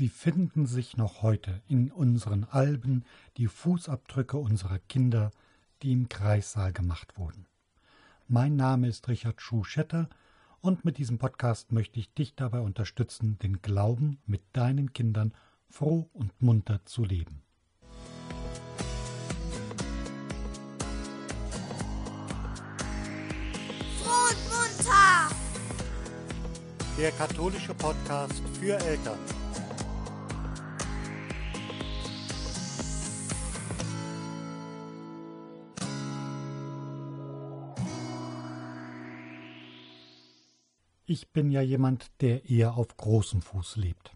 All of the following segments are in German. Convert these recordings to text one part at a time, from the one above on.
Sie finden sich noch heute in unseren Alben die Fußabdrücke unserer Kinder, die im Kreissaal gemacht wurden. Mein Name ist Richard Schuschetter und mit diesem Podcast möchte ich dich dabei unterstützen, den Glauben mit deinen Kindern froh und munter zu leben. Froh und munter! Der katholische Podcast für Eltern. Ich bin ja jemand, der eher auf großem Fuß lebt.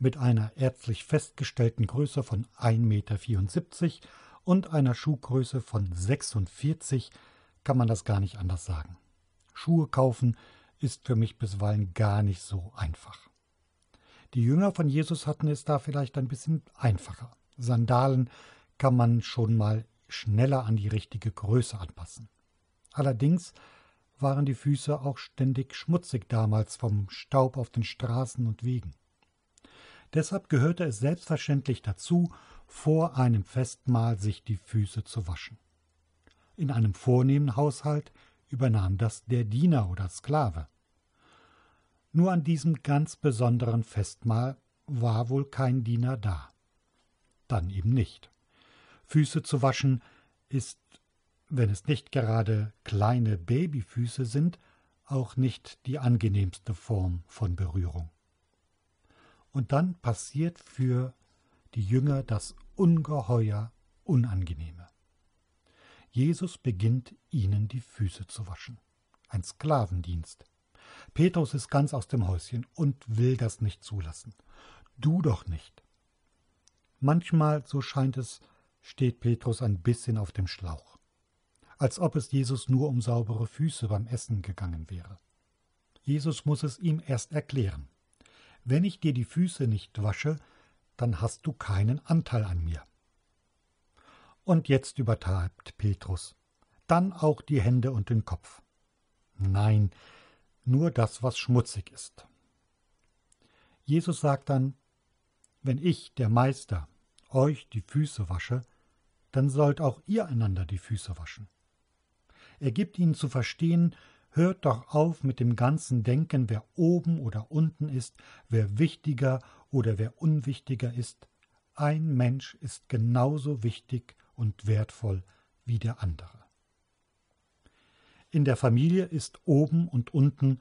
Mit einer ärztlich festgestellten Größe von 1,74 Meter und einer Schuhgröße von 46 kann man das gar nicht anders sagen. Schuhe kaufen ist für mich bisweilen gar nicht so einfach. Die Jünger von Jesus hatten es da vielleicht ein bisschen einfacher. Sandalen kann man schon mal schneller an die richtige Größe anpassen. Allerdings waren die Füße auch ständig schmutzig damals vom Staub auf den Straßen und Wegen. Deshalb gehörte es selbstverständlich dazu, vor einem Festmahl sich die Füße zu waschen. In einem vornehmen Haushalt übernahm das der Diener oder Sklave. Nur an diesem ganz besonderen Festmahl war wohl kein Diener da. Dann eben nicht. Füße zu waschen ist wenn es nicht gerade kleine Babyfüße sind, auch nicht die angenehmste Form von Berührung. Und dann passiert für die Jünger das ungeheuer Unangenehme. Jesus beginnt ihnen die Füße zu waschen. Ein Sklavendienst. Petrus ist ganz aus dem Häuschen und will das nicht zulassen. Du doch nicht. Manchmal, so scheint es, steht Petrus ein bisschen auf dem Schlauch als ob es Jesus nur um saubere Füße beim Essen gegangen wäre. Jesus muss es ihm erst erklären. Wenn ich dir die Füße nicht wasche, dann hast du keinen Anteil an mir. Und jetzt übertreibt Petrus. Dann auch die Hände und den Kopf. Nein, nur das, was schmutzig ist. Jesus sagt dann, wenn ich, der Meister, euch die Füße wasche, dann sollt auch ihr einander die Füße waschen. Er gibt ihnen zu verstehen, hört doch auf mit dem ganzen Denken, wer oben oder unten ist, wer wichtiger oder wer unwichtiger ist. Ein Mensch ist genauso wichtig und wertvoll wie der andere. In der Familie ist oben und unten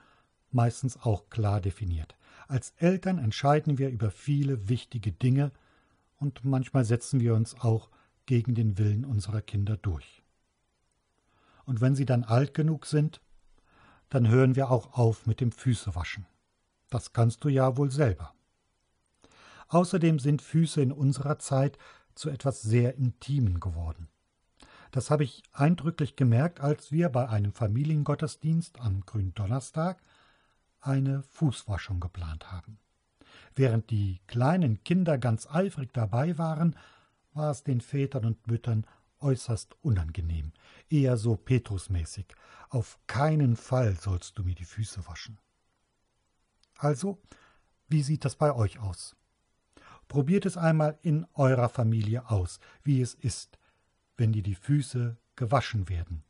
meistens auch klar definiert. Als Eltern entscheiden wir über viele wichtige Dinge und manchmal setzen wir uns auch gegen den Willen unserer Kinder durch. Und wenn sie dann alt genug sind, dann hören wir auch auf mit dem Füßewaschen. Das kannst du ja wohl selber. Außerdem sind Füße in unserer Zeit zu etwas sehr Intimen geworden. Das habe ich eindrücklich gemerkt, als wir bei einem Familiengottesdienst am Gründonnerstag eine Fußwaschung geplant haben. Während die kleinen Kinder ganz eifrig dabei waren, war es den Vätern und Müttern äußerst unangenehm, eher so Petrusmäßig. Auf keinen Fall sollst du mir die Füße waschen. Also, wie sieht das bei euch aus? Probiert es einmal in eurer Familie aus, wie es ist, wenn dir die Füße gewaschen werden.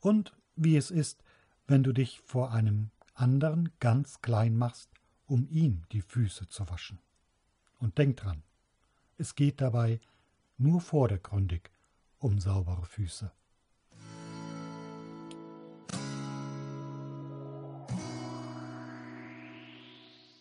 Und wie es ist, wenn du dich vor einem anderen ganz klein machst, um ihm die Füße zu waschen. Und denk dran, es geht dabei nur vordergründig um saubere Füße.